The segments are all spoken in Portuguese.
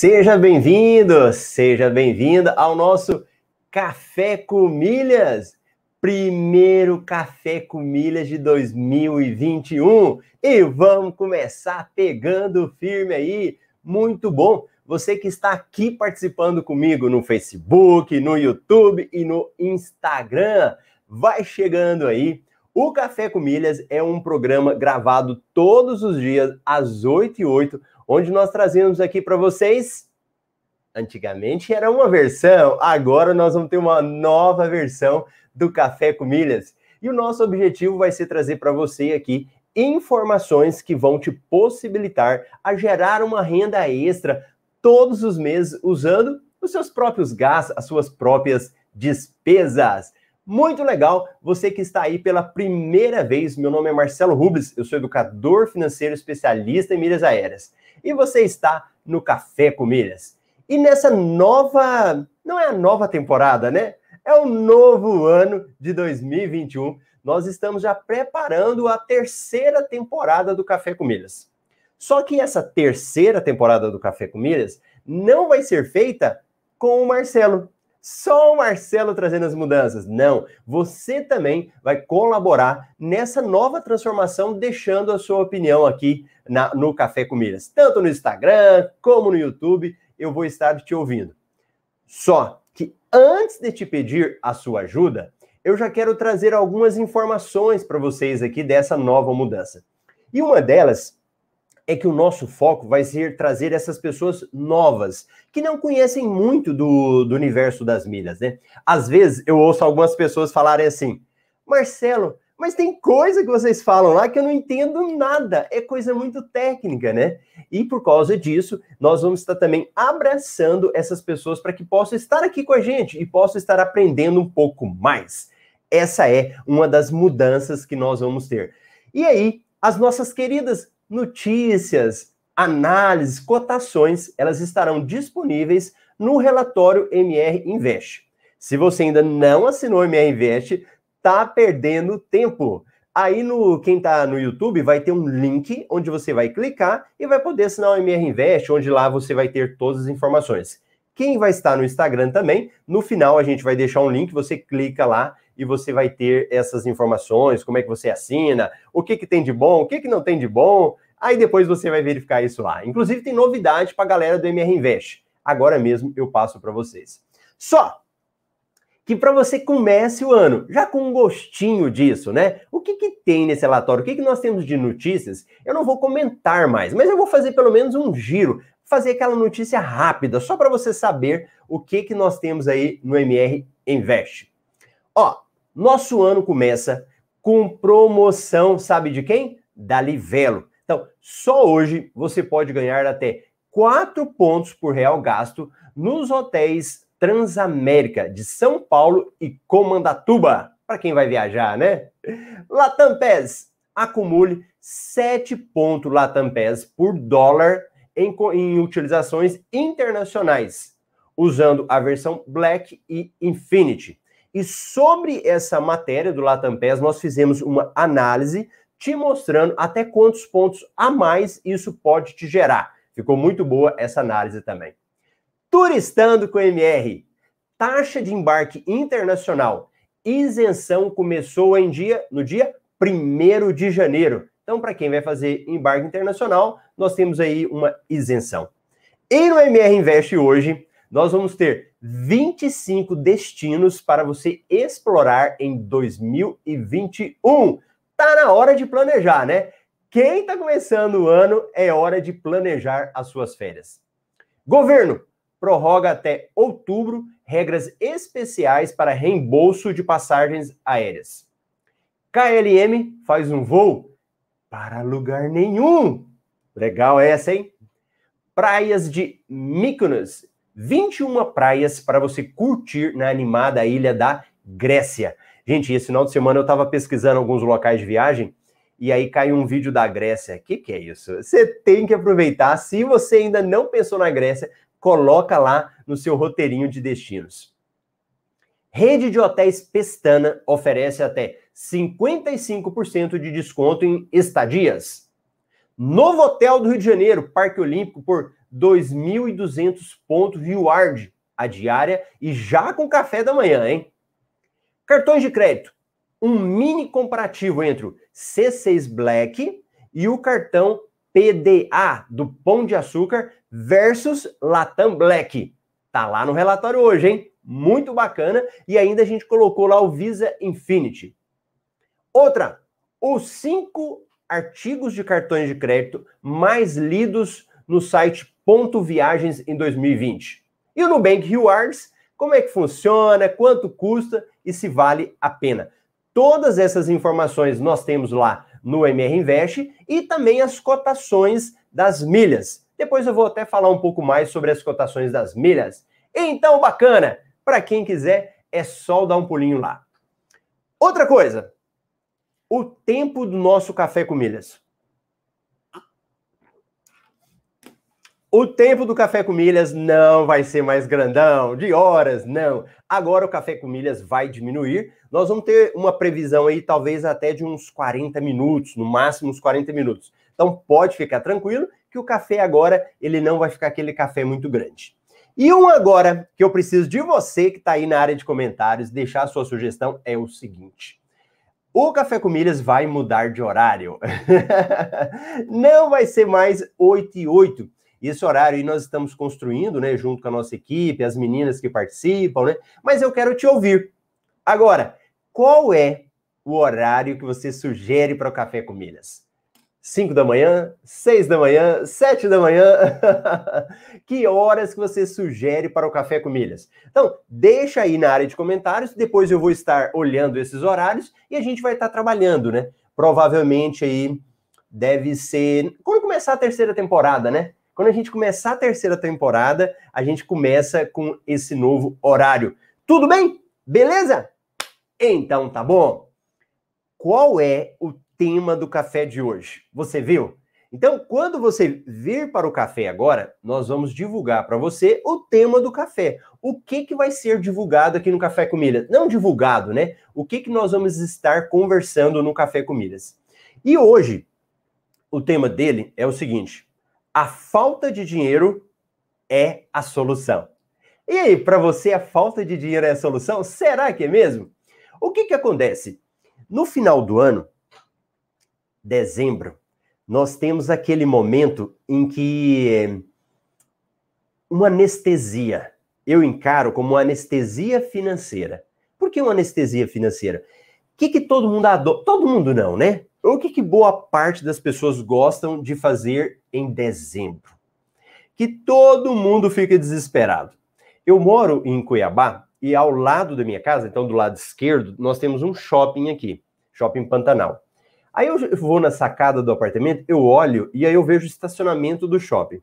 Seja bem-vindo, seja bem-vinda ao nosso Café com Milhas, primeiro Café com Milhas de 2021. E vamos começar pegando firme aí. Muito bom. Você que está aqui participando comigo no Facebook, no YouTube e no Instagram, vai chegando aí. O Café com Milhas é um programa gravado todos os dias às 8 e 8 onde nós trazemos aqui para vocês. Antigamente era uma versão, agora nós vamos ter uma nova versão do Café com Milhas. E o nosso objetivo vai ser trazer para você aqui informações que vão te possibilitar a gerar uma renda extra todos os meses usando os seus próprios gastos, as suas próprias despesas. Muito legal, você que está aí pela primeira vez, meu nome é Marcelo Rubens, eu sou educador financeiro especialista em milhas aéreas e você está no Café com Milhas. E nessa nova, não é a nova temporada, né? É o novo ano de 2021. Nós estamos já preparando a terceira temporada do Café com Milhas. Só que essa terceira temporada do Café com Milhas não vai ser feita com o Marcelo. Só o Marcelo trazendo as mudanças. Não, você também vai colaborar nessa nova transformação, deixando a sua opinião aqui na, no Café com Milhas. Tanto no Instagram como no YouTube, eu vou estar te ouvindo. Só que antes de te pedir a sua ajuda, eu já quero trazer algumas informações para vocês aqui dessa nova mudança. E uma delas é que o nosso foco vai ser trazer essas pessoas novas, que não conhecem muito do, do universo das milhas, né? Às vezes eu ouço algumas pessoas falarem assim: Marcelo, mas tem coisa que vocês falam lá que eu não entendo nada, é coisa muito técnica, né? E por causa disso, nós vamos estar também abraçando essas pessoas para que possam estar aqui com a gente e possam estar aprendendo um pouco mais. Essa é uma das mudanças que nós vamos ter. E aí, as nossas queridas notícias, análises, cotações, elas estarão disponíveis no relatório MR Invest. Se você ainda não assinou o MR Invest, tá perdendo tempo. Aí no quem tá no YouTube vai ter um link onde você vai clicar e vai poder assinar o MR Invest, onde lá você vai ter todas as informações. Quem vai estar no Instagram também, no final a gente vai deixar um link, você clica lá e você vai ter essas informações, como é que você assina, o que, que tem de bom, o que, que não tem de bom. Aí depois você vai verificar isso lá. Inclusive tem novidade para a galera do MR Invest. Agora mesmo eu passo para vocês. Só que para você comece o ano já com um gostinho disso, né? O que, que tem nesse relatório? O que, que nós temos de notícias? Eu não vou comentar mais, mas eu vou fazer pelo menos um giro, fazer aquela notícia rápida, só para você saber o que, que nós temos aí no MR Invest. Ó, nosso ano começa com promoção, sabe de quem? Da Livelo. Então, só hoje você pode ganhar até 4 pontos por real gasto nos hotéis Transamérica de São Paulo e Comandatuba. Para quem vai viajar, né? Latam PES, acumule 7 pontos Latam por dólar em, em utilizações internacionais, usando a versão Black e Infinity. E sobre essa matéria do Latam PES, nós fizemos uma análise te mostrando até quantos pontos a mais isso pode te gerar. Ficou muito boa essa análise também. Turistando com MR. Taxa de embarque internacional. Isenção começou em dia, no dia 1 de janeiro. Então, para quem vai fazer embarque internacional, nós temos aí uma isenção. E no MR Invest hoje, nós vamos ter 25 destinos para você explorar em 2021. Tá na hora de planejar, né? Quem está começando o ano é hora de planejar as suas férias. Governo prorroga até outubro regras especiais para reembolso de passagens aéreas. KLM faz um voo para lugar nenhum. Legal essa, hein? Praias de Mykonos 21 praias para você curtir na animada ilha da Grécia. Gente, esse final de semana eu estava pesquisando alguns locais de viagem e aí caiu um vídeo da Grécia. O que, que é isso? Você tem que aproveitar. Se você ainda não pensou na Grécia, coloca lá no seu roteirinho de destinos. Rede de hotéis Pestana oferece até 55% de desconto em estadias. Novo hotel do Rio de Janeiro, Parque Olímpico, por 2.200 pontos reward a diária e já com café da manhã, hein? Cartões de crédito. Um mini comparativo entre o C6 Black e o cartão PDA do Pão de Açúcar versus Latam Black. Tá lá no relatório hoje, hein? Muito bacana. E ainda a gente colocou lá o Visa Infinity. Outra, os cinco artigos de cartões de crédito mais lidos no site Ponto Viagens em 2020. E o Nubank Rewards, como é que funciona, quanto custa e se vale a pena. Todas essas informações nós temos lá no MR Invest e também as cotações das milhas. Depois eu vou até falar um pouco mais sobre as cotações das milhas. Então, bacana! Para quem quiser, é só dar um pulinho lá. Outra coisa, o tempo do nosso café com milhas. O tempo do café com milhas não vai ser mais grandão, de horas, não. Agora o café com milhas vai diminuir. Nós vamos ter uma previsão aí, talvez até de uns 40 minutos, no máximo uns 40 minutos. Então pode ficar tranquilo que o café agora ele não vai ficar aquele café muito grande. E um agora que eu preciso de você que está aí na área de comentários deixar a sua sugestão é o seguinte. O Café com Milhas vai mudar de horário. não vai ser mais 8 e 8. Esse horário aí nós estamos construindo, né, junto com a nossa equipe, as meninas que participam, né? Mas eu quero te ouvir. Agora, qual é o horário que você sugere para o Café com Milhas? 5 da manhã, 6 da manhã, 7 da manhã. que horas que você sugere para o Café com Milhas? Então, deixa aí na área de comentários, depois eu vou estar olhando esses horários e a gente vai estar trabalhando, né? Provavelmente aí deve ser quando começar a terceira temporada, né? Quando a gente começar a terceira temporada, a gente começa com esse novo horário. Tudo bem? Beleza? Então tá bom. Qual é o tema do café de hoje. Você viu? Então, quando você vir para o café agora, nós vamos divulgar para você o tema do café. O que, que vai ser divulgado aqui no Café com Milhas? Não divulgado, né? O que, que nós vamos estar conversando no Café com Milhas? E hoje, o tema dele é o seguinte: a falta de dinheiro é a solução. E aí, para você, a falta de dinheiro é a solução? Será que é mesmo? O que, que acontece? No final do ano, dezembro, nós temos aquele momento em que uma anestesia, eu encaro como uma anestesia financeira. Por que uma anestesia financeira? O que, que todo mundo adora? Todo mundo não, né? O que, que boa parte das pessoas gostam de fazer em dezembro? Que todo mundo fica desesperado. Eu moro em Cuiabá e ao lado da minha casa, então do lado esquerdo, nós temos um shopping aqui, Shopping Pantanal. Aí eu vou na sacada do apartamento, eu olho e aí eu vejo o estacionamento do shopping.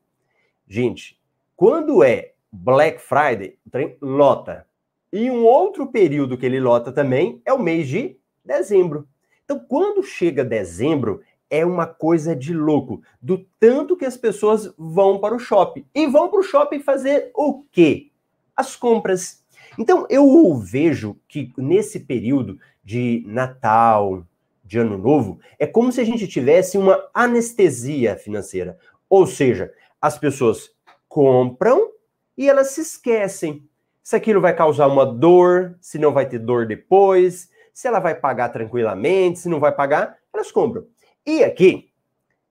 Gente, quando é Black Friday, o trem lota. E um outro período que ele lota também é o mês de dezembro. Então, quando chega dezembro, é uma coisa de louco, do tanto que as pessoas vão para o shopping. E vão para o shopping fazer o quê? As compras. Então, eu vejo que nesse período de Natal, de ano novo, é como se a gente tivesse uma anestesia financeira. Ou seja, as pessoas compram e elas se esquecem se aquilo vai causar uma dor, se não vai ter dor depois, se ela vai pagar tranquilamente, se não vai pagar, elas compram. E aqui,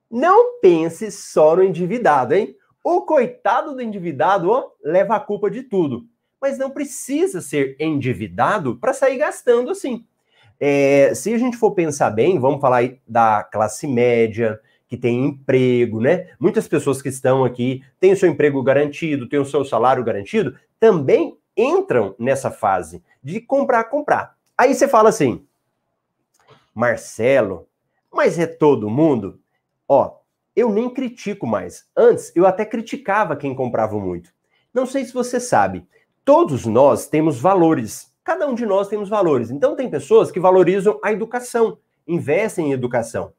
não pense só no endividado, hein? O coitado do endividado ó, leva a culpa de tudo. Mas não precisa ser endividado para sair gastando assim. É, se a gente for pensar bem, vamos falar da classe média, que tem emprego, né? Muitas pessoas que estão aqui têm o seu emprego garantido, têm o seu salário garantido, também entram nessa fase de comprar, comprar. Aí você fala assim, Marcelo, mas é todo mundo? Ó, eu nem critico mais. Antes, eu até criticava quem comprava muito. Não sei se você sabe, todos nós temos valores. Cada um de nós temos valores. Então, tem pessoas que valorizam a educação, investem em educação.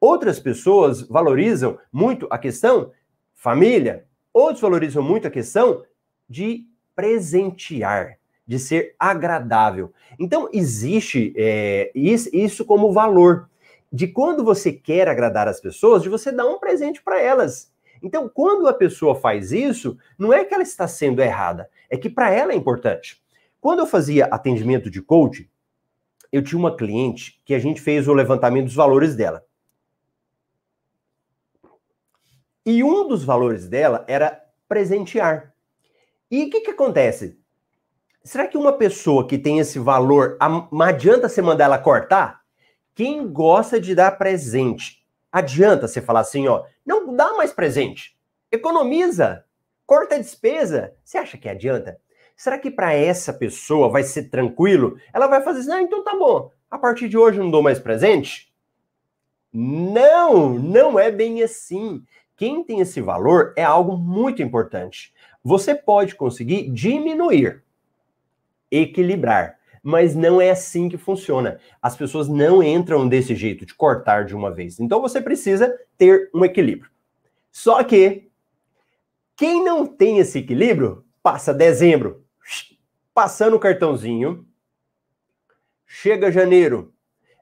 Outras pessoas valorizam muito a questão família. Outros valorizam muito a questão de presentear, de ser agradável. Então, existe é, isso como valor de quando você quer agradar as pessoas, de você dar um presente para elas. Então, quando a pessoa faz isso, não é que ela está sendo errada, é que para ela é importante. Quando eu fazia atendimento de coach, eu tinha uma cliente que a gente fez o levantamento dos valores dela. E um dos valores dela era presentear. E o que, que acontece? Será que uma pessoa que tem esse valor, não adianta você mandar ela cortar? Quem gosta de dar presente, adianta você falar assim, ó, não dá mais presente, economiza, corta a despesa. Você acha que adianta? Será que para essa pessoa vai ser tranquilo? Ela vai fazer assim, ah, então tá bom, a partir de hoje não dou mais presente? Não, não é bem assim. Quem tem esse valor é algo muito importante. Você pode conseguir diminuir, equilibrar, mas não é assim que funciona. As pessoas não entram desse jeito, de cortar de uma vez. Então você precisa ter um equilíbrio. Só que quem não tem esse equilíbrio, passa dezembro, passando o cartãozinho, chega janeiro,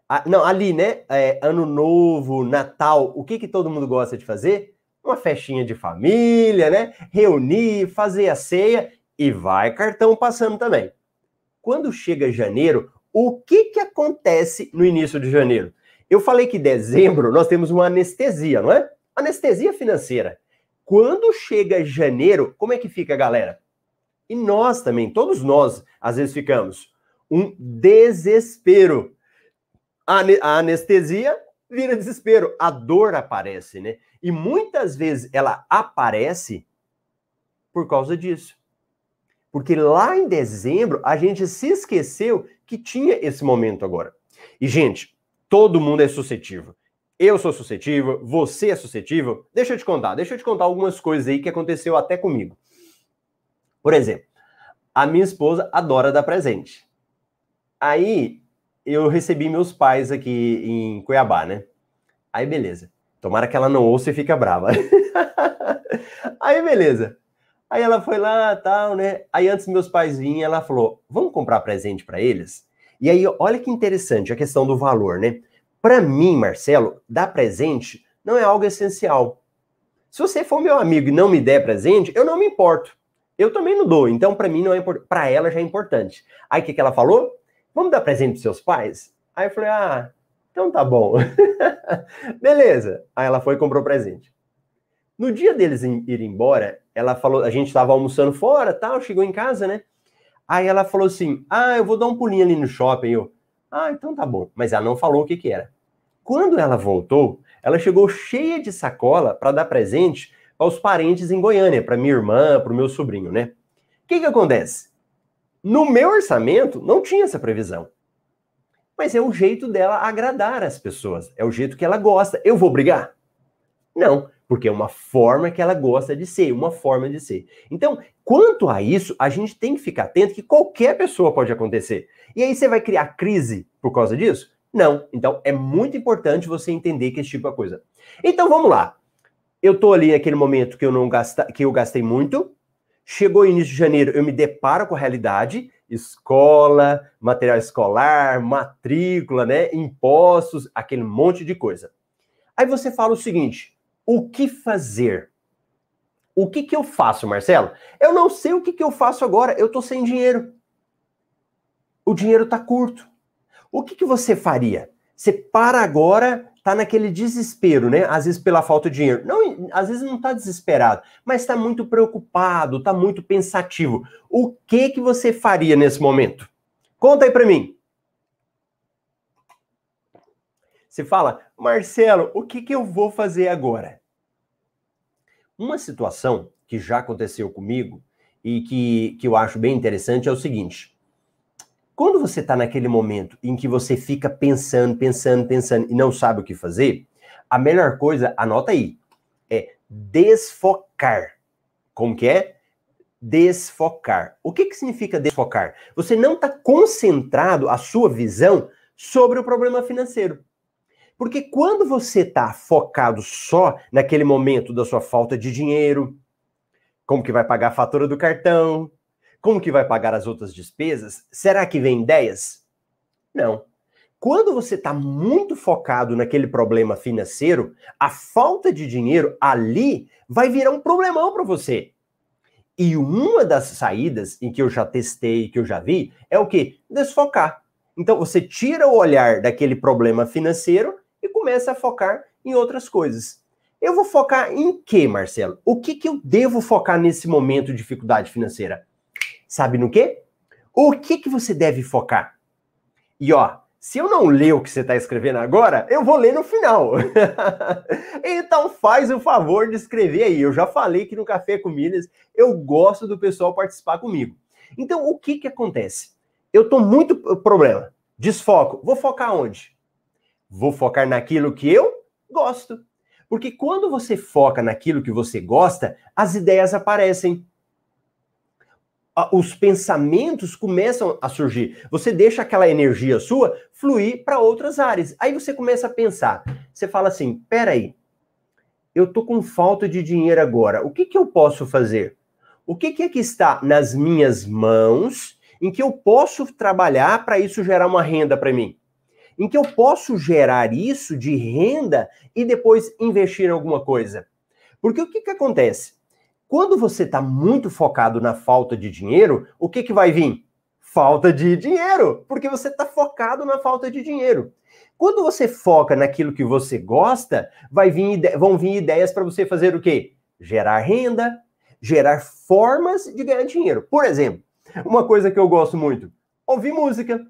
ah, não, ali, né? É, ano novo, Natal, o que, que todo mundo gosta de fazer? uma festinha de família, né? Reunir, fazer a ceia e vai cartão passando também. Quando chega janeiro, o que que acontece no início de janeiro? Eu falei que dezembro nós temos uma anestesia, não é? Anestesia financeira. Quando chega janeiro, como é que fica, galera? E nós também, todos nós, às vezes ficamos um desespero. A anestesia vira desespero, a dor aparece, né? E muitas vezes ela aparece por causa disso. Porque lá em dezembro a gente se esqueceu que tinha esse momento agora. E, gente, todo mundo é suscetível. Eu sou suscetível, você é suscetível. Deixa eu te contar, deixa eu te contar algumas coisas aí que aconteceu até comigo. Por exemplo, a minha esposa adora dar presente. Aí eu recebi meus pais aqui em Cuiabá, né? Aí beleza. Tomara que ela não ouça e fica brava. Aí, beleza. Aí ela foi lá, tal, né? Aí antes meus pais vinham, ela falou: "Vamos comprar presente para eles?" E aí, olha que interessante a questão do valor, né? Para mim, Marcelo, dar presente não é algo essencial. Se você for meu amigo e não me der presente, eu não me importo. Eu também não dou, então para mim não é importante. Para ela já é importante. Aí o que, que ela falou? Vamos dar presente para seus pais? Aí eu falei: "Ah, então tá bom. Beleza. Aí ela foi e comprou presente. No dia deles irem embora, ela falou, a gente estava almoçando fora, tal, chegou em casa, né? Aí ela falou assim: "Ah, eu vou dar um pulinho ali no shopping". Eu: "Ah, então tá bom". Mas ela não falou o que que era. Quando ela voltou, ela chegou cheia de sacola para dar presente aos parentes em Goiânia, para minha irmã, para o meu sobrinho, né? O que que acontece? No meu orçamento não tinha essa previsão mas é o jeito dela agradar as pessoas, é o jeito que ela gosta. Eu vou brigar? Não, porque é uma forma que ela gosta de ser, uma forma de ser. Então, quanto a isso, a gente tem que ficar atento que qualquer pessoa pode acontecer. E aí você vai criar crise por causa disso? Não. Então, é muito importante você entender que esse tipo de coisa. Então, vamos lá. Eu tô ali naquele momento que eu não gasta, que eu gastei muito. Chegou início de janeiro, eu me deparo com a realidade escola, material escolar, matrícula, né, impostos, aquele monte de coisa. Aí você fala o seguinte: o que fazer? O que que eu faço, Marcelo? Eu não sei o que que eu faço agora, eu tô sem dinheiro. O dinheiro tá curto. O que que você faria? Você para agora tá naquele desespero, né? Às vezes pela falta de dinheiro. Não, às vezes não tá desesperado, mas está muito preocupado, está muito pensativo. O que que você faria nesse momento? Conta aí para mim. Você fala, Marcelo, o que que eu vou fazer agora? Uma situação que já aconteceu comigo e que, que eu acho bem interessante é o seguinte: quando você está naquele momento em que você fica pensando, pensando, pensando e não sabe o que fazer, a melhor coisa, anota aí, é desfocar. Como que é? Desfocar. O que, que significa desfocar? Você não está concentrado a sua visão sobre o problema financeiro. Porque quando você está focado só naquele momento da sua falta de dinheiro, como que vai pagar a fatura do cartão, como que vai pagar as outras despesas? Será que vem ideias? Não. Quando você está muito focado naquele problema financeiro, a falta de dinheiro ali vai virar um problemão para você. E uma das saídas em que eu já testei, que eu já vi, é o que? Desfocar. Então você tira o olhar daquele problema financeiro e começa a focar em outras coisas. Eu vou focar em quê, Marcelo? O que, que eu devo focar nesse momento de dificuldade financeira? Sabe no quê? O que, que você deve focar? E ó, se eu não ler o que você está escrevendo agora, eu vou ler no final. então faz o favor de escrever aí. Eu já falei que no Café com Milhas eu gosto do pessoal participar comigo. Então o que que acontece? Eu tô muito problema. Desfoco. Vou focar onde? Vou focar naquilo que eu gosto. Porque quando você foca naquilo que você gosta, as ideias aparecem os pensamentos começam a surgir. Você deixa aquela energia sua fluir para outras áreas. Aí você começa a pensar. Você fala assim: peraí, eu tô com falta de dinheiro agora. O que, que eu posso fazer? O que, que é que está nas minhas mãos em que eu posso trabalhar para isso gerar uma renda para mim? Em que eu posso gerar isso de renda e depois investir em alguma coisa? Porque o que, que acontece? Quando você está muito focado na falta de dinheiro, o que, que vai vir? Falta de dinheiro, porque você está focado na falta de dinheiro. Quando você foca naquilo que você gosta, vai vir, vão vir ideias para você fazer o quê? Gerar renda, gerar formas de ganhar dinheiro. Por exemplo, uma coisa que eu gosto muito: ouvir música.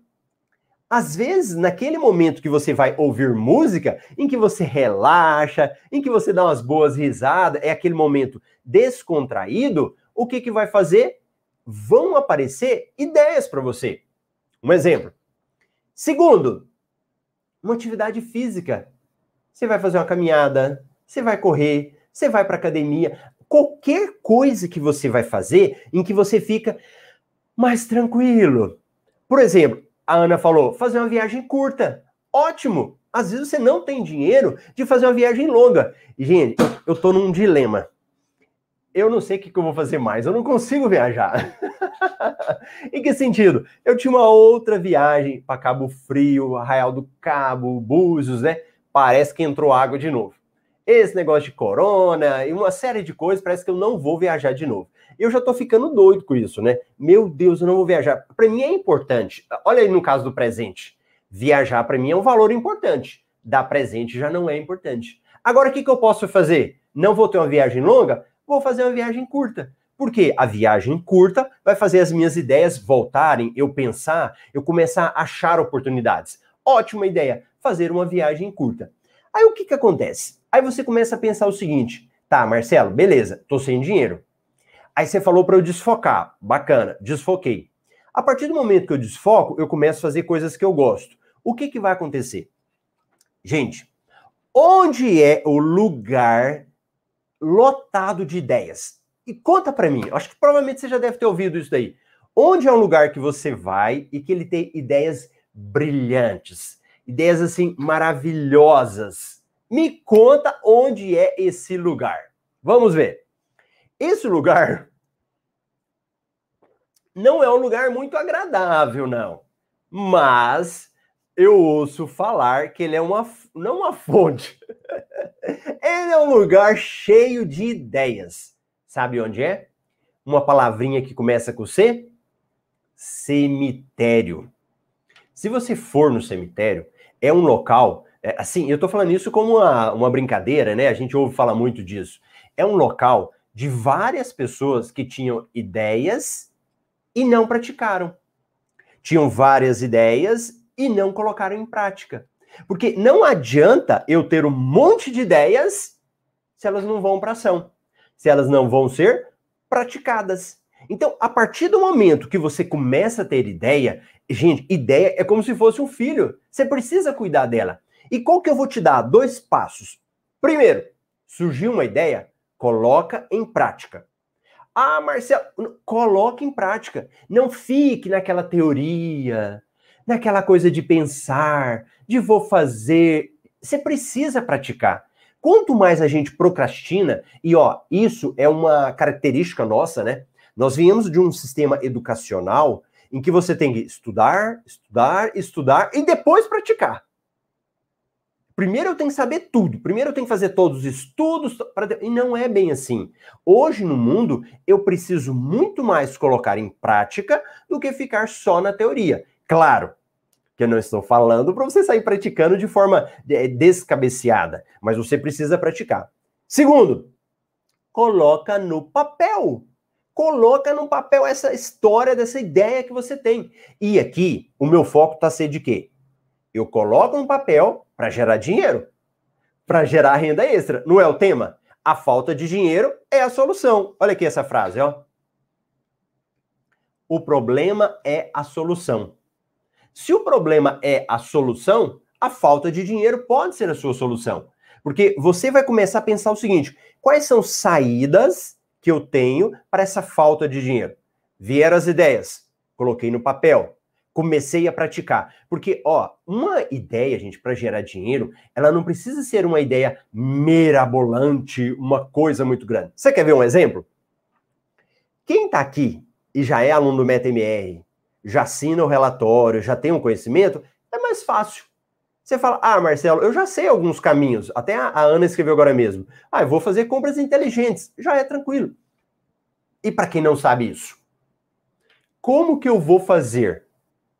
Às vezes, naquele momento que você vai ouvir música, em que você relaxa, em que você dá umas boas risadas, é aquele momento descontraído, o que, que vai fazer? Vão aparecer ideias para você. Um exemplo. Segundo, uma atividade física. Você vai fazer uma caminhada, você vai correr, você vai para academia, qualquer coisa que você vai fazer em que você fica mais tranquilo. Por exemplo, a Ana falou, fazer uma viagem curta. Ótimo! Às vezes você não tem dinheiro de fazer uma viagem longa. Gente, eu tô num dilema. Eu não sei o que, que eu vou fazer mais, eu não consigo viajar. em que sentido? Eu tinha uma outra viagem para Cabo Frio, Arraial do Cabo, Búzios, né? Parece que entrou água de novo. Esse negócio de corona e uma série de coisas, parece que eu não vou viajar de novo. Eu já tô ficando doido com isso, né? Meu Deus, eu não vou viajar. Para mim é importante. Olha aí no caso do presente. Viajar para mim é um valor importante. Dar presente já não é importante. Agora o que, que eu posso fazer? Não vou ter uma viagem longa? Vou fazer uma viagem curta. Porque a viagem curta vai fazer as minhas ideias voltarem, eu pensar, eu começar a achar oportunidades. Ótima ideia, fazer uma viagem curta. Aí o que, que acontece? Aí você começa a pensar o seguinte: tá, Marcelo, beleza, tô sem dinheiro. Aí você falou para eu desfocar. Bacana, desfoquei. A partir do momento que eu desfoco, eu começo a fazer coisas que eu gosto. O que, que vai acontecer? Gente, onde é o lugar lotado de ideias? E conta para mim, acho que provavelmente você já deve ter ouvido isso daí. Onde é um lugar que você vai e que ele tem ideias brilhantes, ideias assim maravilhosas? Me conta onde é esse lugar. Vamos ver. Esse lugar não é um lugar muito agradável, não. Mas eu ouço falar que ele é uma não uma fonte. ele é um lugar cheio de ideias. Sabe onde é? Uma palavrinha que começa com C? Cemitério. Se você for no cemitério, é um local. É, assim, eu tô falando isso como uma, uma brincadeira, né? A gente ouve falar muito disso. É um local de várias pessoas que tinham ideias e não praticaram. Tinham várias ideias e não colocaram em prática. Porque não adianta eu ter um monte de ideias se elas não vão para ação, se elas não vão ser praticadas. Então, a partir do momento que você começa a ter ideia, gente, ideia é como se fosse um filho. Você precisa cuidar dela. E qual que eu vou te dar? Dois passos. Primeiro, surgiu uma ideia, Coloca em prática. Ah, Marcelo, coloque em prática. Não fique naquela teoria, naquela coisa de pensar, de vou fazer. Você precisa praticar. Quanto mais a gente procrastina, e ó, isso é uma característica nossa, né? Nós viemos de um sistema educacional em que você tem que estudar, estudar, estudar e depois praticar. Primeiro eu tenho que saber tudo. Primeiro eu tenho que fazer todos os estudos. Pra... E não é bem assim. Hoje no mundo, eu preciso muito mais colocar em prática do que ficar só na teoria. Claro que eu não estou falando para você sair praticando de forma é, descabeceada, mas você precisa praticar. Segundo, coloca no papel. Coloca no papel essa história dessa ideia que você tem. E aqui, o meu foco está ser de quê? Eu coloco no papel para gerar dinheiro, para gerar renda extra. Não é o tema? A falta de dinheiro é a solução. Olha aqui essa frase, ó. O problema é a solução. Se o problema é a solução, a falta de dinheiro pode ser a sua solução. Porque você vai começar a pensar o seguinte: quais são saídas que eu tenho para essa falta de dinheiro? Vieram as ideias, coloquei no papel comecei a praticar. Porque, ó, uma ideia, gente, para gerar dinheiro, ela não precisa ser uma ideia mirabolante, uma coisa muito grande. Você quer ver um exemplo? Quem está aqui e já é aluno do MetaMR, já assina o relatório, já tem um conhecimento, é mais fácil. Você fala, ah, Marcelo, eu já sei alguns caminhos. Até a, Ana escreveu agora mesmo. Ah, eu vou fazer compras inteligentes. Já é tranquilo. E para quem não sabe isso, como que eu vou fazer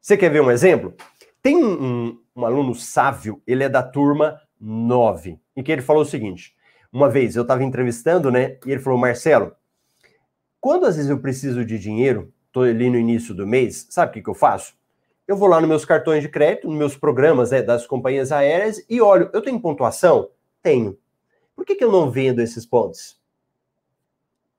você quer ver um exemplo? Tem um, um, aluno sávio, ele é da turma 9, em que ele falou o seguinte: uma vez eu estava entrevistando, né? E ele falou, Marcelo, quando às vezes eu preciso de dinheiro, estou ali no início do mês, sabe o que, que eu faço? Eu vou lá nos meus cartões de crédito, nos meus programas né, das companhias aéreas e olho, eu tenho pontuação? Tenho. Por que, que eu não vendo esses pontos?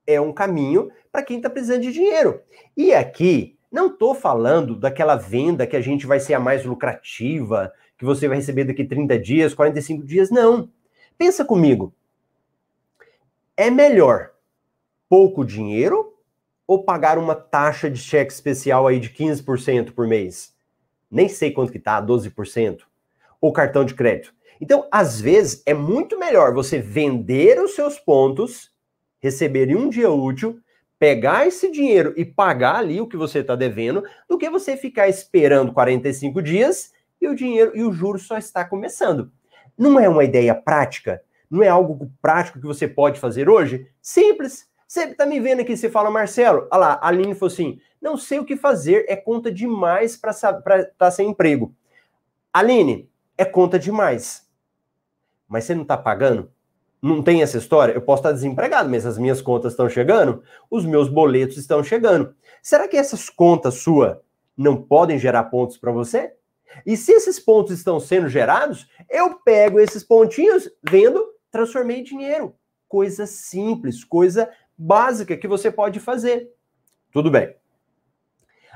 É um caminho para quem está precisando de dinheiro. E aqui, não estou falando daquela venda que a gente vai ser a mais lucrativa, que você vai receber daqui 30 dias, 45 dias. Não. Pensa comigo. É melhor pouco dinheiro ou pagar uma taxa de cheque especial aí de 15% por mês? Nem sei quanto que tá, 12%. Ou cartão de crédito. Então, às vezes, é muito melhor você vender os seus pontos, receber em um dia útil, pegar esse dinheiro e pagar ali o que você está devendo, do que você ficar esperando 45 dias e o dinheiro e o juro só está começando. Não é uma ideia prática? Não é algo prático que você pode fazer hoje? Simples. Você está me vendo aqui, você fala, Marcelo, olha lá, a Aline falou assim: não sei o que fazer, é conta demais para estar tá sem emprego. Aline, é conta demais. Mas você não está pagando? Não tem essa história? Eu posso estar desempregado, mas as minhas contas estão chegando, os meus boletos estão chegando. Será que essas contas suas não podem gerar pontos para você? E se esses pontos estão sendo gerados, eu pego esses pontinhos, vendo, transformei em dinheiro. Coisa simples, coisa básica que você pode fazer. Tudo bem.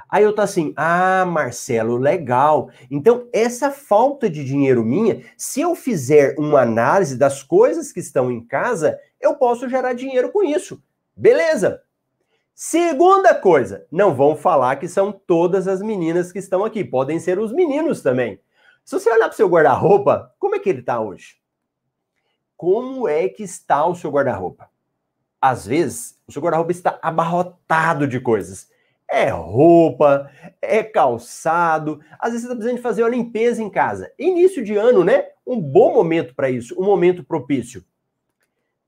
Aí eu tô assim, ah, Marcelo, legal. Então, essa falta de dinheiro minha, se eu fizer uma análise das coisas que estão em casa, eu posso gerar dinheiro com isso. Beleza. Segunda coisa, não vão falar que são todas as meninas que estão aqui, podem ser os meninos também. Se você olhar para o seu guarda-roupa, como é que ele está hoje? Como é que está o seu guarda-roupa? Às vezes, o seu guarda-roupa está abarrotado de coisas é roupa, é calçado. Às vezes você está precisando de fazer uma limpeza em casa. Início de ano, né? Um bom momento para isso, um momento propício.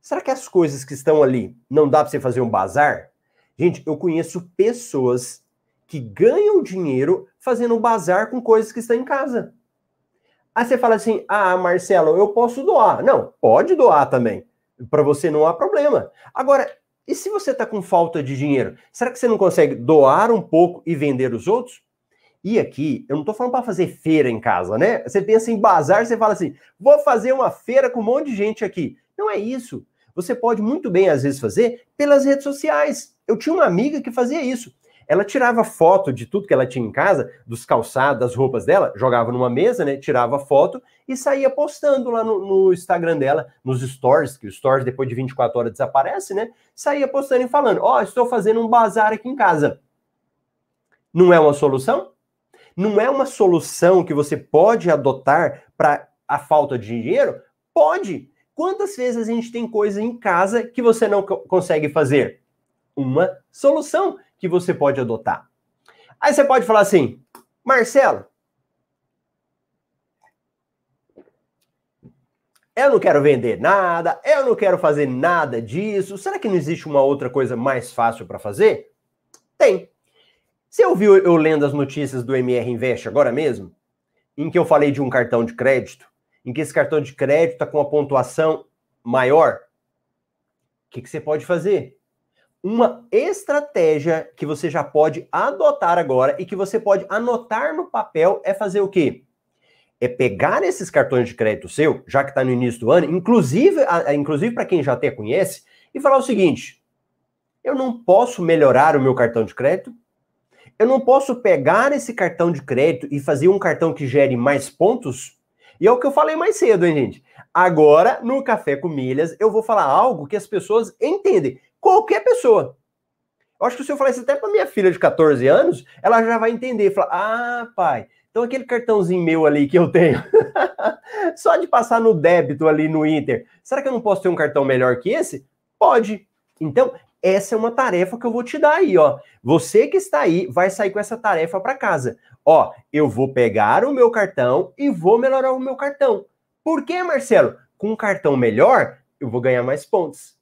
Será que as coisas que estão ali não dá para você fazer um bazar? Gente, eu conheço pessoas que ganham dinheiro fazendo um bazar com coisas que estão em casa. Aí você fala assim: ah, Marcelo, eu posso doar. Não, pode doar também. Para você não há problema. Agora, e se você está com falta de dinheiro, será que você não consegue doar um pouco e vender os outros? E aqui, eu não estou falando para fazer feira em casa, né? Você pensa em bazar, você fala assim: vou fazer uma feira com um monte de gente aqui. Não é isso. Você pode muito bem, às vezes, fazer pelas redes sociais. Eu tinha uma amiga que fazia isso. Ela tirava foto de tudo que ela tinha em casa, dos calçados, das roupas dela, jogava numa mesa, né? Tirava foto e saía postando lá no, no Instagram dela, nos stories, que os stories depois de 24 horas desaparece, né? Saía postando e falando: Ó, oh, estou fazendo um bazar aqui em casa. Não é uma solução? Não é uma solução que você pode adotar para a falta de dinheiro? Pode. Quantas vezes a gente tem coisa em casa que você não consegue fazer? Uma solução que você pode adotar. Aí você pode falar assim, Marcelo, eu não quero vender nada, eu não quero fazer nada disso. Será que não existe uma outra coisa mais fácil para fazer? Tem. Você ouviu eu lendo as notícias do MR Invest agora mesmo? Em que eu falei de um cartão de crédito, em que esse cartão de crédito está com uma pontuação maior? O que, que você pode fazer? Uma estratégia que você já pode adotar agora e que você pode anotar no papel é fazer o quê? É pegar esses cartões de crédito seu, já que está no início do ano, inclusive, inclusive para quem já até conhece, e falar o seguinte: eu não posso melhorar o meu cartão de crédito, eu não posso pegar esse cartão de crédito e fazer um cartão que gere mais pontos. E é o que eu falei mais cedo, hein, gente? Agora, no Café com Milhas, eu vou falar algo que as pessoas entendem. Qualquer pessoa. Eu acho que se eu falar isso até para minha filha de 14 anos, ela já vai entender. Falar, ah, pai, então aquele cartãozinho meu ali que eu tenho, só de passar no débito ali no Inter, será que eu não posso ter um cartão melhor que esse? Pode. Então, essa é uma tarefa que eu vou te dar aí, ó. Você que está aí vai sair com essa tarefa para casa. Ó, eu vou pegar o meu cartão e vou melhorar o meu cartão. Por que, Marcelo? Com um cartão melhor, eu vou ganhar mais pontos.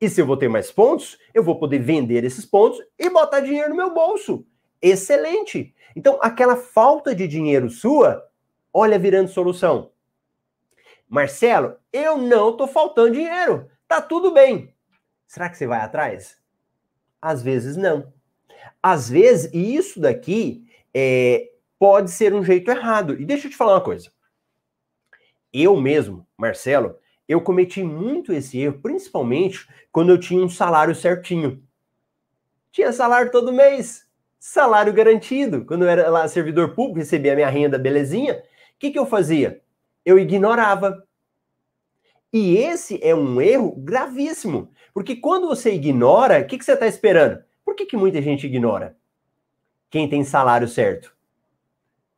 E se eu vou ter mais pontos, eu vou poder vender esses pontos e botar dinheiro no meu bolso. Excelente! Então, aquela falta de dinheiro sua, olha virando solução. Marcelo, eu não tô faltando dinheiro. Tá tudo bem. Será que você vai atrás? Às vezes não. Às vezes, e isso daqui é, pode ser um jeito errado. E deixa eu te falar uma coisa. Eu mesmo, Marcelo, eu cometi muito esse erro, principalmente quando eu tinha um salário certinho. Tinha salário todo mês, salário garantido. Quando eu era lá servidor público, recebia minha renda, belezinha. O que, que eu fazia? Eu ignorava. E esse é um erro gravíssimo, porque quando você ignora, o que, que você está esperando? Por que, que muita gente ignora? Quem tem salário certo?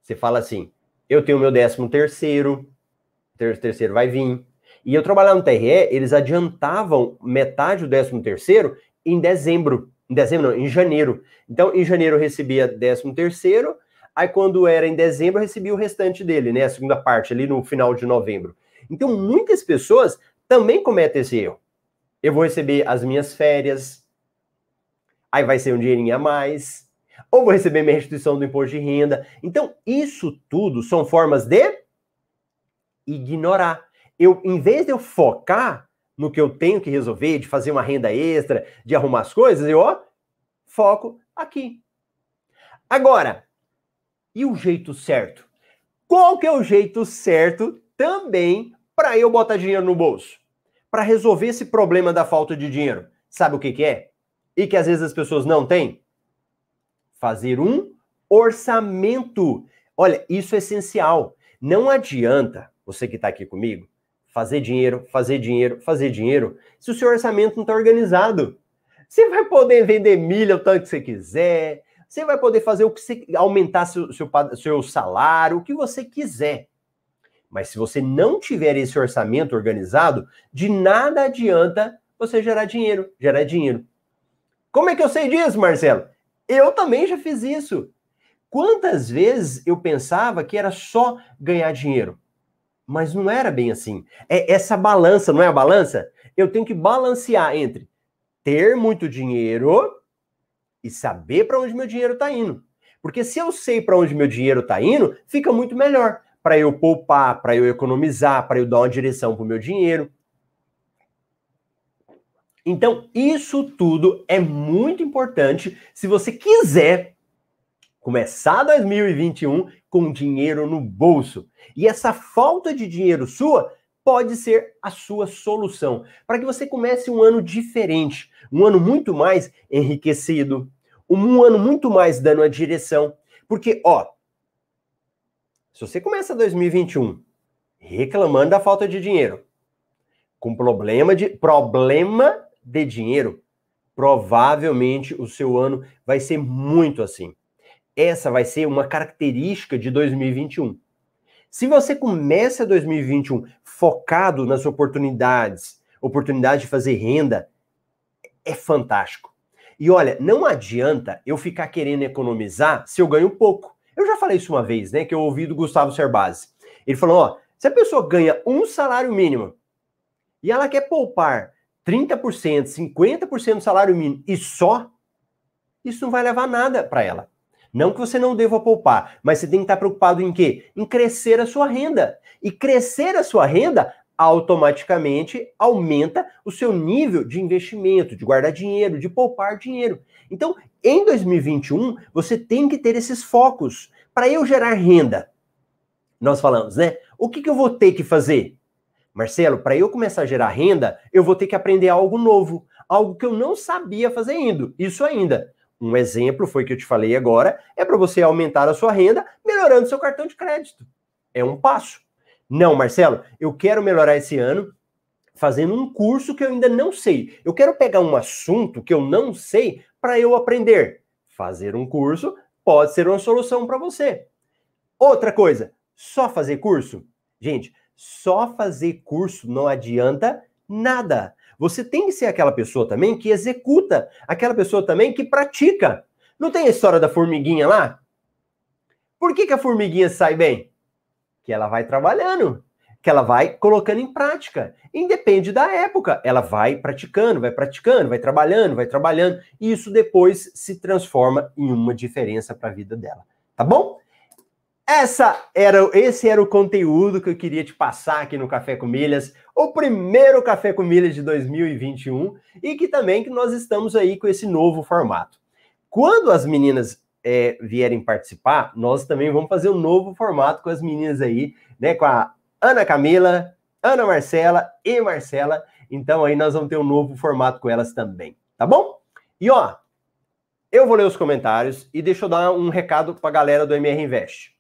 Você fala assim: eu tenho meu décimo terceiro, terceiro vai vir. E eu trabalhava no TRE, eles adiantavam metade do décimo terceiro em dezembro. Em dezembro, não, em janeiro. Então, em janeiro eu recebia décimo terceiro, aí quando era em dezembro eu recebia o restante dele, né? A segunda parte, ali no final de novembro. Então, muitas pessoas também cometem esse erro. Eu vou receber as minhas férias, aí vai ser um dinheirinho a mais, ou vou receber minha restituição do imposto de renda. Então, isso tudo são formas de ignorar. Eu, em vez de eu focar no que eu tenho que resolver, de fazer uma renda extra, de arrumar as coisas, eu ó, foco aqui. Agora, e o jeito certo? Qual que é o jeito certo também para eu botar dinheiro no bolso? Para resolver esse problema da falta de dinheiro. Sabe o que, que é? E que às vezes as pessoas não têm? Fazer um orçamento. Olha, isso é essencial. Não adianta você que está aqui comigo, fazer dinheiro, fazer dinheiro, fazer dinheiro, se o seu orçamento não está organizado. Você vai poder vender milha o tanto que você quiser, você vai poder fazer o que você aumentar seu, seu, seu salário, o que você quiser. Mas se você não tiver esse orçamento organizado, de nada adianta você gerar dinheiro, gerar dinheiro. Como é que eu sei disso, Marcelo? Eu também já fiz isso. Quantas vezes eu pensava que era só ganhar dinheiro? Mas não era bem assim. É essa balança, não é a balança? Eu tenho que balancear entre ter muito dinheiro e saber para onde meu dinheiro está indo. Porque se eu sei para onde meu dinheiro está indo, fica muito melhor para eu poupar, para eu economizar, para eu dar uma direção para o meu dinheiro. Então, isso tudo é muito importante se você quiser começar 2021 com dinheiro no bolso. E essa falta de dinheiro sua pode ser a sua solução para que você comece um ano diferente, um ano muito mais enriquecido, um ano muito mais dando a direção. Porque, ó, se você começa 2021 reclamando da falta de dinheiro, com problema de problema de dinheiro, provavelmente o seu ano vai ser muito assim. Essa vai ser uma característica de 2021. Se você começa 2021 focado nas oportunidades, oportunidade de fazer renda, é fantástico. E olha, não adianta eu ficar querendo economizar se eu ganho pouco. Eu já falei isso uma vez, né? Que eu ouvi do Gustavo Cerbasi. Ele falou: ó, se a pessoa ganha um salário mínimo e ela quer poupar 30%, 50% do salário mínimo e só, isso não vai levar nada para ela. Não que você não deva poupar, mas você tem que estar preocupado em quê? Em crescer a sua renda. E crescer a sua renda automaticamente aumenta o seu nível de investimento, de guardar dinheiro, de poupar dinheiro. Então, em 2021, você tem que ter esses focos. Para eu gerar renda, nós falamos, né? O que, que eu vou ter que fazer? Marcelo, para eu começar a gerar renda, eu vou ter que aprender algo novo, algo que eu não sabia fazer indo. Isso ainda. Um exemplo foi que eu te falei agora, é para você aumentar a sua renda melhorando seu cartão de crédito. É um passo. Não, Marcelo, eu quero melhorar esse ano fazendo um curso que eu ainda não sei. Eu quero pegar um assunto que eu não sei para eu aprender. Fazer um curso pode ser uma solução para você. Outra coisa, só fazer curso? Gente, só fazer curso não adianta nada. Você tem que ser aquela pessoa também que executa, aquela pessoa também que pratica. Não tem a história da formiguinha lá? Por que, que a formiguinha sai bem? que ela vai trabalhando, que ela vai colocando em prática. Independe da época, ela vai praticando, vai praticando, vai trabalhando, vai trabalhando, e isso depois se transforma em uma diferença para a vida dela. Tá bom? Essa era, esse era o conteúdo que eu queria te passar aqui no Café com Milhas, o primeiro Café com Milhas de 2021, e que também que nós estamos aí com esse novo formato. Quando as meninas é, vierem participar, nós também vamos fazer um novo formato com as meninas aí, né? Com a Ana Camila, Ana Marcela e Marcela. Então aí nós vamos ter um novo formato com elas também, tá bom? E ó, eu vou ler os comentários e deixa eu dar um recado para a galera do MR Invest.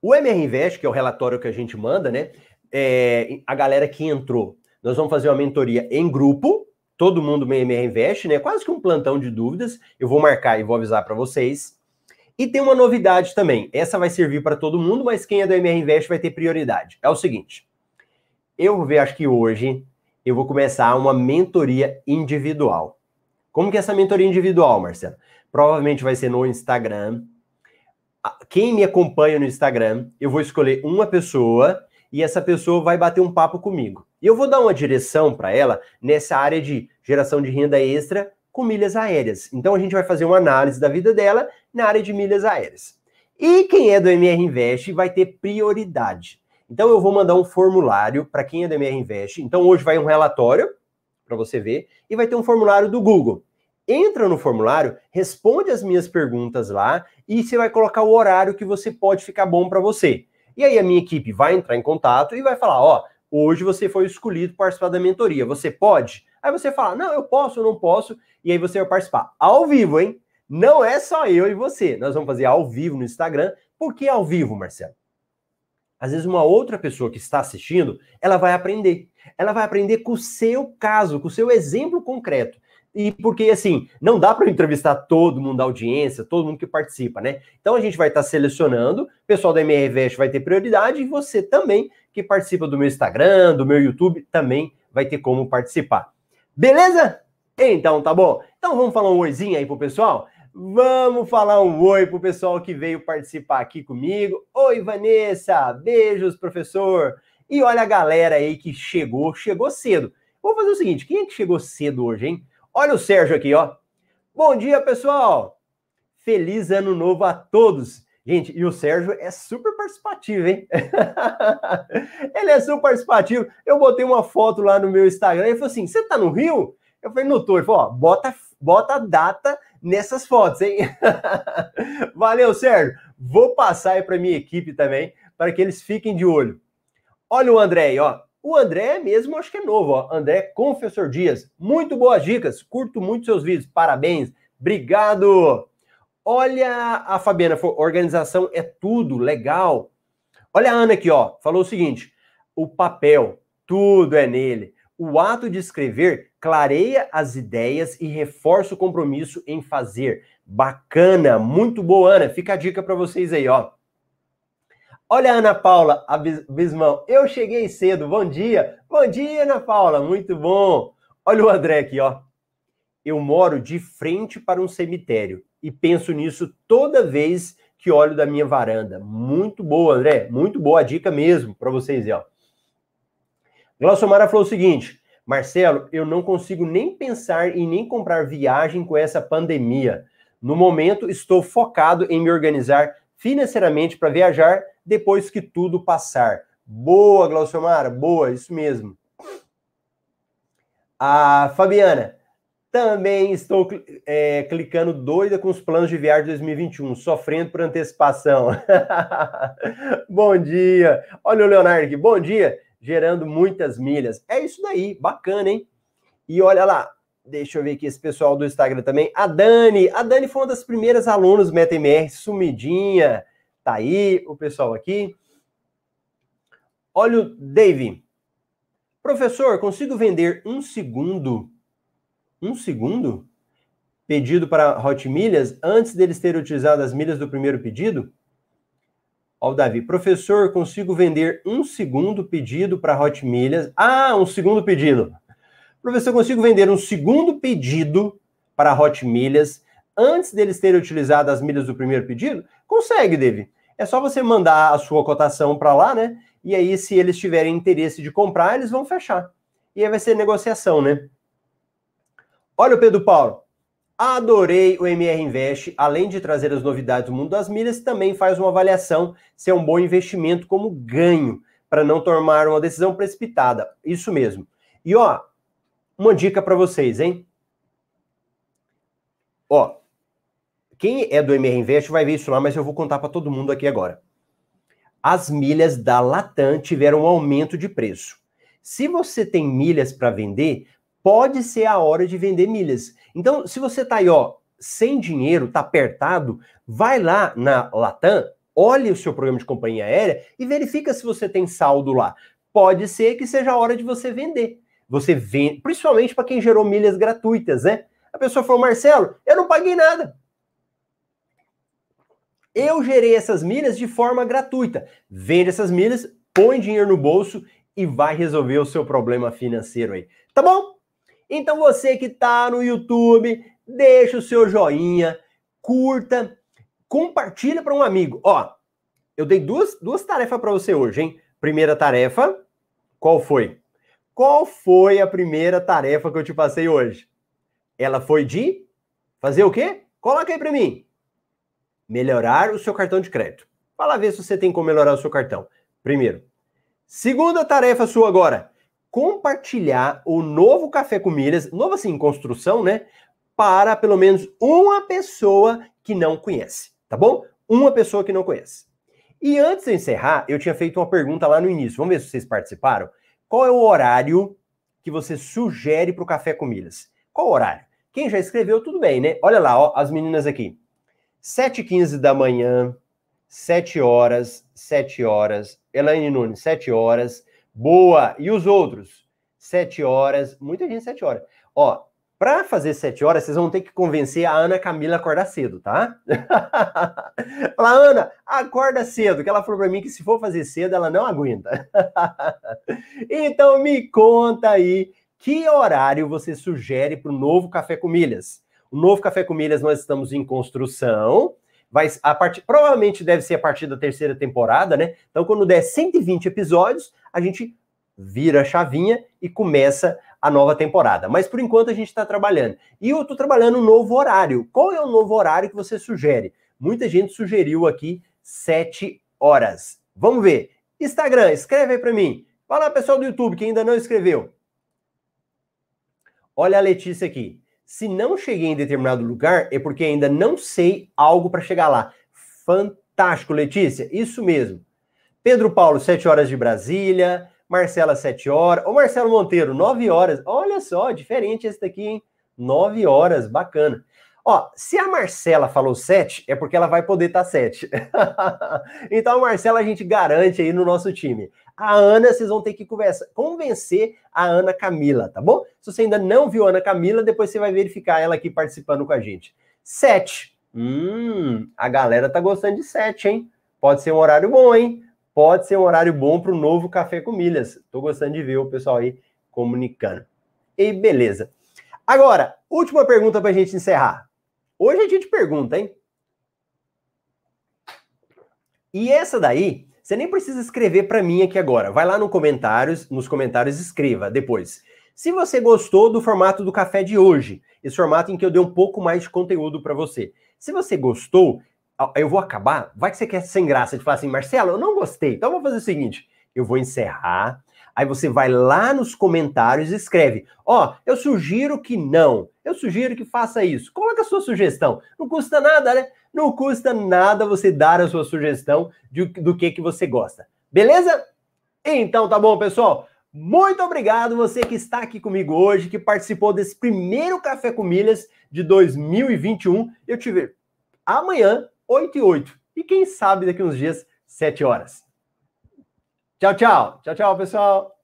O MR Invest, que é o relatório que a gente manda, né? É, a galera que entrou, nós vamos fazer uma mentoria em grupo, todo mundo meio Invest, né? Quase que um plantão de dúvidas. Eu vou marcar e vou avisar para vocês. E tem uma novidade também. Essa vai servir para todo mundo, mas quem é do MR Invest vai ter prioridade. É o seguinte: eu vou ver, acho que hoje, eu vou começar uma mentoria individual. Como que é essa mentoria individual, Marcelo? Provavelmente vai ser no Instagram. Quem me acompanha no Instagram, eu vou escolher uma pessoa e essa pessoa vai bater um papo comigo. E eu vou dar uma direção para ela nessa área de geração de renda extra com milhas aéreas. Então a gente vai fazer uma análise da vida dela na área de milhas aéreas. E quem é do MR Invest vai ter prioridade. Então eu vou mandar um formulário para quem é do MR Invest. Então hoje vai um relatório para você ver e vai ter um formulário do Google. Entra no formulário, responde as minhas perguntas lá e você vai colocar o horário que você pode ficar bom para você. E aí a minha equipe vai entrar em contato e vai falar, ó, hoje você foi escolhido para participar da mentoria, você pode? Aí você fala, não, eu posso, eu não posso, e aí você vai participar ao vivo, hein? Não é só eu e você, nós vamos fazer ao vivo no Instagram. Por que ao vivo, Marcelo? Às vezes uma outra pessoa que está assistindo, ela vai aprender. Ela vai aprender com o seu caso, com o seu exemplo concreto. E porque, assim, não dá para entrevistar todo mundo da audiência, todo mundo que participa, né? Então a gente vai estar tá selecionando, o pessoal da MRVest vai ter prioridade e você também, que participa do meu Instagram, do meu YouTube, também vai ter como participar. Beleza? Então tá bom. Então vamos falar um oizinho aí pro pessoal? Vamos falar um oi pro pessoal que veio participar aqui comigo. Oi, Vanessa. Beijos, professor. E olha a galera aí que chegou, chegou cedo. Vou fazer o seguinte: quem é que chegou cedo hoje, hein? Olha o Sérgio aqui, ó. Bom dia, pessoal. Feliz ano novo a todos. Gente, e o Sérgio é super participativo, hein? ele é super participativo. Eu botei uma foto lá no meu Instagram e ele falou assim: você tá no Rio? Eu falei, não tô. Ele falou: ó, bota, bota data nessas fotos, hein? Valeu, Sérgio. Vou passar aí para minha equipe também, para que eles fiquem de olho. Olha o André aí, ó. O André mesmo, acho que é novo, ó. André Confessor Dias. Muito boas dicas. Curto muito seus vídeos. Parabéns. Obrigado. Olha a Fabiana, organização é tudo, legal. Olha a Ana aqui, ó, falou o seguinte: o papel, tudo é nele. O ato de escrever clareia as ideias e reforça o compromisso em fazer. Bacana, muito boa, Ana. Fica a dica para vocês aí, ó. Olha a Ana Paula Bismão, eu cheguei cedo, bom dia. Bom dia, Ana Paula, muito bom. Olha o André aqui, ó. Eu moro de frente para um cemitério e penso nisso toda vez que olho da minha varanda. Muito boa, André. Muito boa a dica mesmo para vocês, ó. Glauciomara falou o seguinte: Marcelo, eu não consigo nem pensar em nem comprar viagem com essa pandemia. No momento, estou focado em me organizar financeiramente para viajar depois que tudo passar. Boa, Glauciomara, boa, isso mesmo. A Fabiana, também estou é, clicando doida com os planos de viagem de 2021, sofrendo por antecipação. bom dia. Olha o Leonardo aqui, bom dia gerando muitas milhas. É isso daí, bacana, hein? E olha lá, deixa eu ver aqui esse pessoal do Instagram também. A Dani, a Dani foi uma das primeiras alunas do MetaMR, sumidinha. Tá aí o pessoal aqui. Olha o Dave. Professor, consigo vender um segundo? Um segundo? Pedido para Hot Milhas antes deles terem utilizado as milhas do primeiro pedido? Ó, o Davi, professor, consigo vender um segundo pedido para Hot Milhas. Ah, um segundo pedido. Professor, consigo vender um segundo pedido para Hot Milhas antes deles terem utilizado as milhas do primeiro pedido? Consegue, Davi. É só você mandar a sua cotação para lá, né? E aí, se eles tiverem interesse de comprar, eles vão fechar. E aí vai ser negociação, né? Olha o Pedro Paulo. Adorei o MR Invest, além de trazer as novidades do mundo das milhas, também faz uma avaliação se é um bom investimento como ganho, para não tomar uma decisão precipitada. Isso mesmo. E ó, uma dica para vocês, hein? Ó, quem é do MR Invest vai ver isso lá, mas eu vou contar para todo mundo aqui agora. As milhas da Latam tiveram um aumento de preço. Se você tem milhas para vender, pode ser a hora de vender milhas. Então, se você tá aí, ó, sem dinheiro, tá apertado, vai lá na Latam, olhe o seu programa de companhia aérea e verifica se você tem saldo lá. Pode ser que seja a hora de você vender. Você vende, principalmente para quem gerou milhas gratuitas, né? A pessoa falou, Marcelo, eu não paguei nada. Eu gerei essas milhas de forma gratuita. Vende essas milhas, põe dinheiro no bolso e vai resolver o seu problema financeiro aí. Tá bom? Então você que está no YouTube, deixa o seu joinha, curta, compartilha para um amigo. Ó, eu dei duas, duas tarefas para você hoje, hein? Primeira tarefa, qual foi? Qual foi a primeira tarefa que eu te passei hoje? Ela foi de fazer o quê? Coloca aí para mim. Melhorar o seu cartão de crédito. Fala ver se você tem como melhorar o seu cartão. Primeiro. Segunda tarefa sua agora compartilhar o novo Café com Milhas, novo assim, em construção, né? Para pelo menos uma pessoa que não conhece, tá bom? Uma pessoa que não conhece. E antes de encerrar, eu tinha feito uma pergunta lá no início. Vamos ver se vocês participaram. Qual é o horário que você sugere para o Café com Milhas? Qual horário? Quem já escreveu, tudo bem, né? Olha lá, ó, as meninas aqui. 7h15 da manhã, 7 horas, 7 horas. Elaine Nunes, 7 horas. Boa! E os outros? Sete horas. Muita gente, sete horas. Ó, para fazer sete horas, vocês vão ter que convencer a Ana Camila a acordar cedo, tá? Fala, Ana, acorda cedo, que ela falou para mim que se for fazer cedo, ela não aguenta. então me conta aí que horário você sugere para o novo Café com Milhas. O novo Café com Milhas nós estamos em construção. Vai a partir, provavelmente deve ser a partir da terceira temporada, né? Então, quando der 120 episódios, a gente vira a chavinha e começa a nova temporada. Mas por enquanto a gente está trabalhando. E eu estou trabalhando um novo horário. Qual é o novo horário que você sugere? Muita gente sugeriu aqui 7 horas. Vamos ver. Instagram, escreve aí para mim. Fala pessoal do YouTube que ainda não escreveu. Olha a Letícia aqui. Se não cheguei em determinado lugar, é porque ainda não sei algo para chegar lá. Fantástico, Letícia. Isso mesmo. Pedro Paulo, 7 horas de Brasília. Marcela, 7 horas. Ô, Marcelo Monteiro, 9 horas. Olha só, diferente esse daqui, hein? 9 horas, bacana. Ó, se a Marcela falou 7, é porque ela vai poder estar tá 7. então, a Marcela a gente garante aí no nosso time. A Ana, vocês vão ter que conversa, convencer a Ana Camila, tá bom? Se você ainda não viu a Ana Camila, depois você vai verificar ela aqui participando com a gente. 7. Hum, a galera tá gostando de 7, hein? Pode ser um horário bom, hein? Pode ser um horário bom para o novo Café com Milhas. Estou gostando de ver o pessoal aí comunicando. e beleza. Agora, última pergunta para a gente encerrar. Hoje a gente pergunta, hein? E essa daí, você nem precisa escrever para mim aqui agora. Vai lá no comentários, nos comentários escreva depois. Se você gostou do formato do café de hoje, esse formato em que eu dei um pouco mais de conteúdo para você. Se você gostou, eu vou acabar. Vai que você quer sem graça de falar assim, Marcelo, eu não gostei. Então vou fazer o seguinte: eu vou encerrar. Aí você vai lá nos comentários e escreve: Ó, oh, eu sugiro que não. Eu sugiro que faça isso. Coloca a sua sugestão. Não custa nada, né? Não custa nada você dar a sua sugestão de, do que, que você gosta. Beleza? Então tá bom, pessoal. Muito obrigado você que está aqui comigo hoje, que participou desse primeiro Café com Milhas de 2021. Eu te vejo amanhã, 8 e 8. E quem sabe daqui uns dias, 7 horas. Tchau, tchau. Tchau, tchau, pessoal.